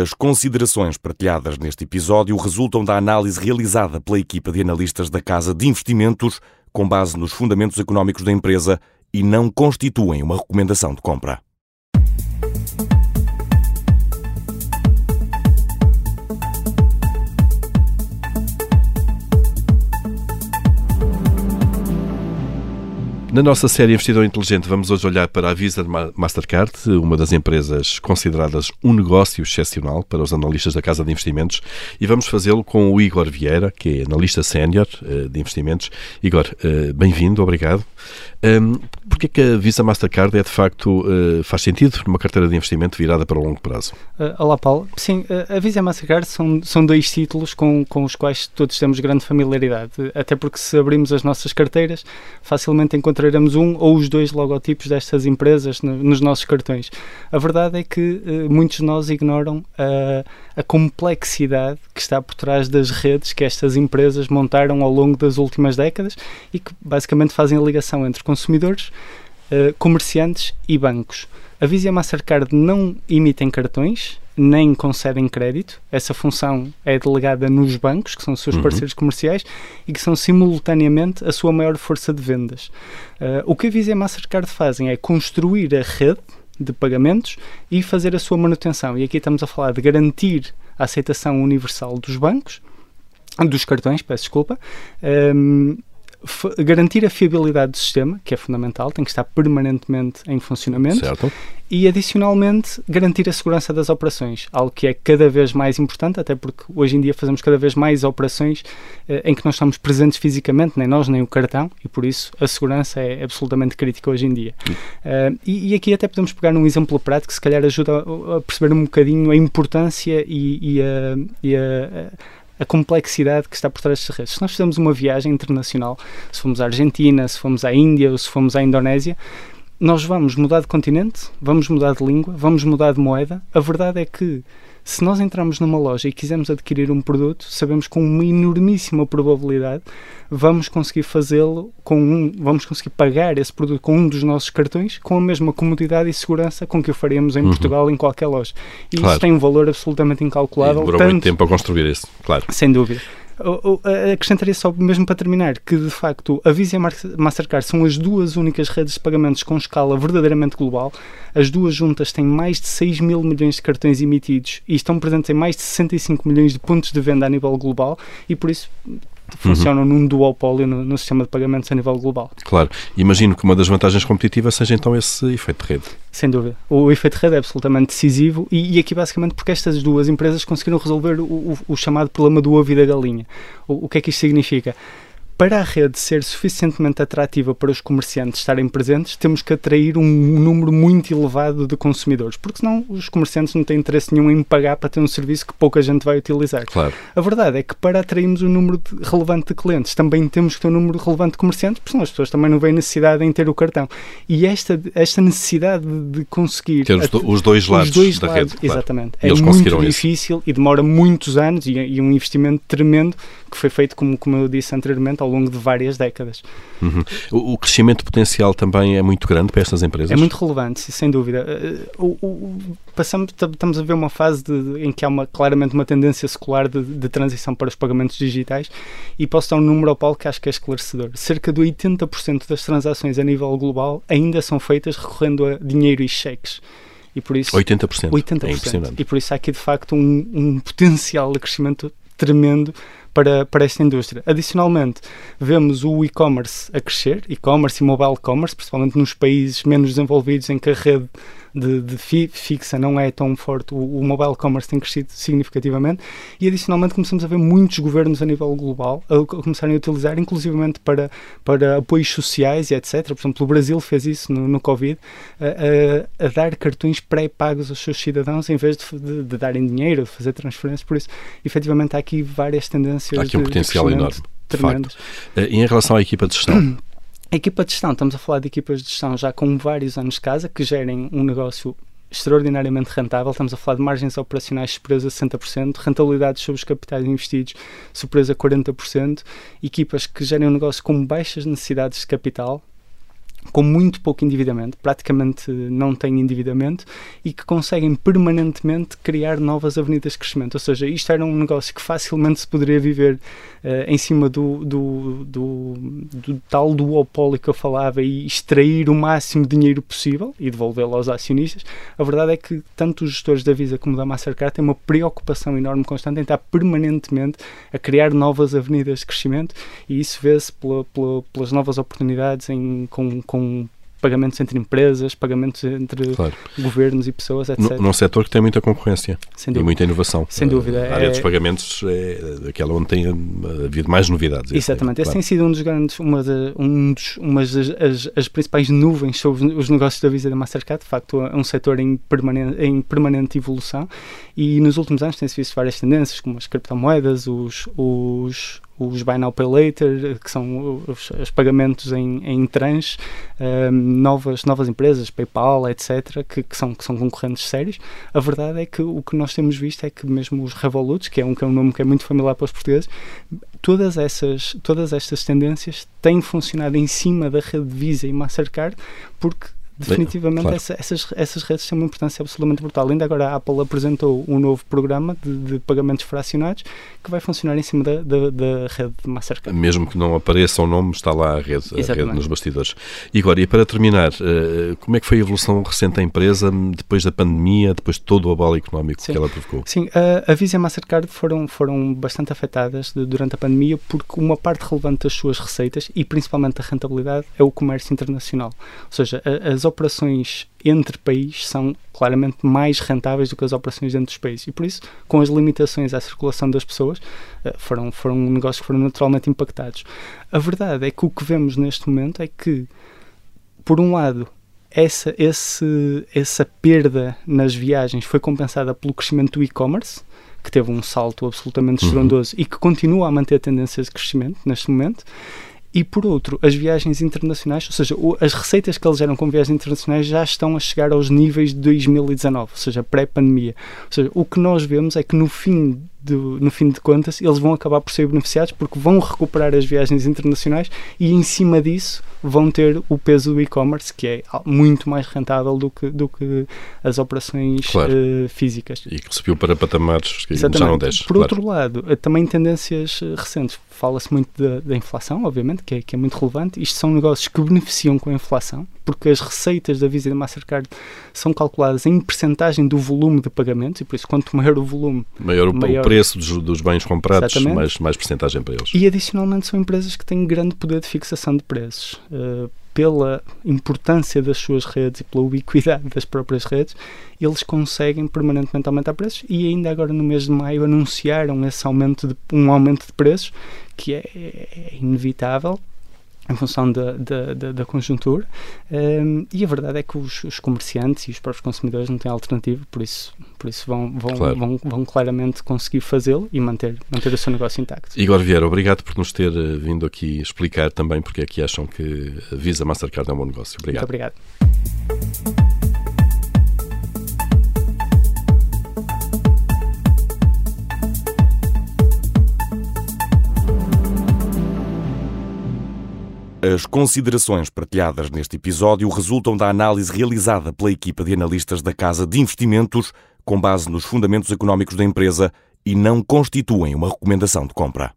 As considerações partilhadas neste episódio resultam da análise realizada pela equipa de analistas da Casa de Investimentos com base nos fundamentos económicos da empresa e não constituem uma recomendação de compra. Na nossa série Investidor Inteligente, vamos hoje olhar para a Visa Mastercard, uma das empresas consideradas um negócio excepcional para os analistas da Casa de Investimentos, e vamos fazê-lo com o Igor Vieira, que é analista sénior eh, de investimentos. Igor, eh, bem-vindo, obrigado. Um, Porquê que a Visa Mastercard é de facto uh, faz sentido numa carteira de investimento virada para o longo prazo? Olá Paulo, sim, a Visa Mastercard são, são dois títulos com, com os quais todos temos grande familiaridade, até porque se abrirmos as nossas carteiras facilmente encontraremos um ou os dois logotipos destas empresas no, nos nossos cartões. A verdade é que muitos de nós ignoram a complexidade que está por trás das redes que estas empresas montaram ao longo das últimas décadas e que basicamente fazem a ligação entre consumidores, uh, comerciantes e bancos. A Visa e a Mastercard não emitem cartões, nem concedem crédito. Essa função é delegada nos bancos, que são os seus uhum. parceiros comerciais e que são simultaneamente a sua maior força de vendas. Uh, o que a Visa e a Mastercard fazem é construir a rede de pagamentos e fazer a sua manutenção. E aqui estamos a falar de garantir a aceitação universal dos bancos, dos cartões, peço desculpa, um, garantir a fiabilidade do sistema, que é fundamental, tem que estar permanentemente em funcionamento. Certo. E, adicionalmente, garantir a segurança das operações, algo que é cada vez mais importante, até porque hoje em dia fazemos cada vez mais operações eh, em que não estamos presentes fisicamente, nem nós, nem o cartão, e por isso a segurança é absolutamente crítica hoje em dia. Uh, e, e, aqui até podemos pegar num exemplo prático que se calhar ajuda a, a perceber um bocadinho a importância e, e a, e a a complexidade que está por trás destas redes. Se nós fizermos uma viagem internacional, se fomos à Argentina, se fomos à Índia ou se fomos à Indonésia, nós vamos mudar de continente, vamos mudar de língua, vamos mudar de moeda. A verdade é que se nós entrarmos numa loja e quisermos adquirir um produto, sabemos com uma enormíssima probabilidade vamos conseguir fazê-lo com um, vamos conseguir pagar esse produto com um dos nossos cartões com a mesma comodidade e segurança com que o faríamos em uhum. Portugal em qualquer loja. E claro. isso tem um valor absolutamente incalculável. E demorou tanto, muito tempo a construir isso, claro. Sem dúvida acrescentaria só mesmo para terminar que de facto a Visa e a Mastercard são as duas únicas redes de pagamentos com escala verdadeiramente global. As duas juntas têm mais de 6 mil milhões de cartões emitidos e estão presentes em mais de 65 milhões de pontos de venda a nível global e por isso funcionam uhum. num duopólio no, no, sistema de pagamentos a nível global. Claro. Imagino que uma das vantagens competitivas seja então esse efeito de rede. Sem dúvida. O efeito de rede é absolutamente decisivo e, e aqui basicamente porque estas duas empresas conseguiram resolver o, o, o chamado problema do ovo e da galinha. O, o que é que isto significa? Para a rede ser suficientemente atrativa para os comerciantes estarem presentes, temos que atrair um número muito elevado de consumidores, porque senão os comerciantes não têm interesse nenhum em pagar para ter um serviço que pouca gente vai utilizar. Claro. A verdade é que para atrairmos um número de, relevante de clientes, também temos que ter um número relevante de comerciantes, porque senão as pessoas também não veem necessidade em ter o cartão. E esta, esta necessidade de conseguir... Ter os, do, os dois lados os dois da lados, rede. Exatamente. Claro. É muito difícil isso. e demora muitos anos e, e um investimento tremendo que foi feito, como, como eu disse anteriormente, ao longo de várias décadas. Uhum. O, o, crescimento potencial também é muito grande para estas empresas? É muito relevante, sem dúvida. Eh, o, o, passamos, estamos a ver uma fase de, em que há uma, claramente uma tendência secular de, de, transição para os pagamentos digitais e posso dar um número ao Paulo que acho que é esclarecedor. Cerca de 80% das transações a nível global ainda são feitas recorrendo a dinheiro e cheques. E por isso, 80%. 80%. É impressionante. E por isso há aqui de facto um, um potencial de crescimento tremendo para, para esta indústria. Adicionalmente, vemos o e-commerce a crescer, e-commerce e mobile commerce, principalmente nos países menos desenvolvidos em que a rede de, de fi, fixa não é tão forte, o, o, mobile commerce tem crescido significativamente e adicionalmente começamos a ver muitos governos a nível global a, a começarem a utilizar, inclusivamente para, para apoios sociais e etc. Por exemplo, o Brasil fez isso no, no Covid, a, a, a dar cartões pré-pagos aos seus cidadãos em vez de, de, de darem dinheiro, de fazer transferências. Por isso, efetivamente, há aqui várias tendências. Há aqui um potencial enorme. Tremendas. Eh, e em relação à equipa de gestão? Equipa de gestão, estamos a falar de equipas de gestão já com vários anos de casa, que gerem um negócio extraordinariamente rentável. Estamos a falar de margens operacionais superiores a 60%, rentabilidades sobre os capitais investidos superiores a 40%, equipas que gerem um negócio com baixas necessidades de capital, com muito pouco endividamento, praticamente não têm endividamento e que conseguem permanentemente criar novas avenidas de crescimento. Ou seja, isto era um negócio que facilmente se poderia viver uh, em cima do, do, do, do, tal duopólio que eu falava e extrair o máximo de dinheiro possível e devolvê-lo aos acionistas. A verdade é que tanto os gestores da Visa como da Mastercard têm uma preocupação enorme constante em estar permanentemente a criar novas avenidas de crescimento e isso vê-se pela, pela, pelas novas oportunidades em, com, com pagamentos entre empresas, pagamentos entre claro. governos e pessoas, etc. Num setor que tem muita concorrência e muita inovação. Sem dúvida. A área é... dos pagamentos é aquela onde tem havido mais novidades. Exatamente. Esse, claro. tem sido um dos grandes, uma, de, um dos, umas das as, as, principais nuvens sobre os negócios da Visa e da Mastercard. De facto, é um setor em permanente, em permanente evolução e nos últimos anos tem-se visto várias tendências, como as criptomoedas, os, os os Buy Now Pay Later, que são os, os pagamentos em, em tranche, um, novas, novas empresas, PayPal, etc., que, que, são, que são concorrentes sérios. A verdade é que o que nós temos visto é que mesmo os Revolut, que é um, que é um nome que é muito familiar para os portugueses, todas essas, todas estas tendências têm funcionado em cima da rede Visa e Mastercard porque definitivamente claro. essa, essas, essas redes têm uma importância absolutamente brutal. Ainda agora a Apple apresentou um novo programa de, de pagamentos fracionados que vai funcionar em cima da, da, da, rede de Mastercard. Mesmo que não apareça o nome, está lá a rede, a rede nos bastidores. Igor, e para terminar, eh, como é que foi a evolução recente da empresa depois da pandemia, depois de todo o abalo económico Sim. que ela provocou? Sim, a, a Visa e a Mastercard foram, foram bastante afetadas de, durante a pandemia porque uma parte relevante das suas receitas e principalmente da rentabilidade é o comércio internacional. Ou seja, as operações entre países são claramente mais rentáveis do que as operações dentro dos países. E por isso, com as limitações à circulação das pessoas, eh, foram, foram negócios que foram naturalmente impactados. A verdade é que o que vemos neste momento é que, por um lado, essa, esse, essa perda nas viagens foi compensada pelo crescimento do e-commerce, que teve um salto absolutamente uhum. estrondoso uhum. e que continua a manter tendências de crescimento neste momento e por outro, as viagens internacionais, ou seja, as receitas que eles geram com viagens internacionais já estão a chegar aos níveis de 2019, ou seja, pré-pandemia. Ou seja, o que nós vemos é que no fim do, no fim de contas, eles vão acabar por ser beneficiados porque vão recuperar as viagens internacionais e em cima disso vão ter o peso do e-commerce, que é muito mais rentável do que, do que as operações claro. uh, físicas. E que subiu para patamares que Exatamente. já não desce. Por claro. outro lado, eh, também tendências eh, recentes. Fala-se muito da, da, inflação, obviamente, que é, que é muito relevante. Isto são negócios que beneficiam com a inflação, porque as receitas da Visa e da Mastercard são calculadas em percentagem do volume de pagamentos, e por isso, quanto maior o volume, maior o, maior... o preço dos, dos, bens comprados, mais, mais percentagem para eles. E, adicionalmente, são empresas que têm grande poder de fixação de preços. Uh, pela importância das suas redes e pela ubiquidade das próprias redes, eles conseguem permanentemente aumentar preços e ainda agora no mês de maio anunciaram esse aumento de, um aumento de preços que é, é inevitável em função da, da, da, da conjuntura um, e a verdade é que os, os, comerciantes e os próprios consumidores não têm alternativa, por isso, por isso vão, vão, claro. vão, vão claramente conseguir fazê-lo e manter, manter o seu negócio intacto. Igor Vieira, obrigado por nos ter eh, vindo aqui explicar também porque é que acham que a Visa Mastercard é um bom negócio. Obrigado. Muito obrigado. As considerações partilhadas neste episódio resultam da análise realizada pela equipa de analistas da Casa de Investimentos com base nos fundamentos económicos da empresa e não constituem uma recomendação de compra.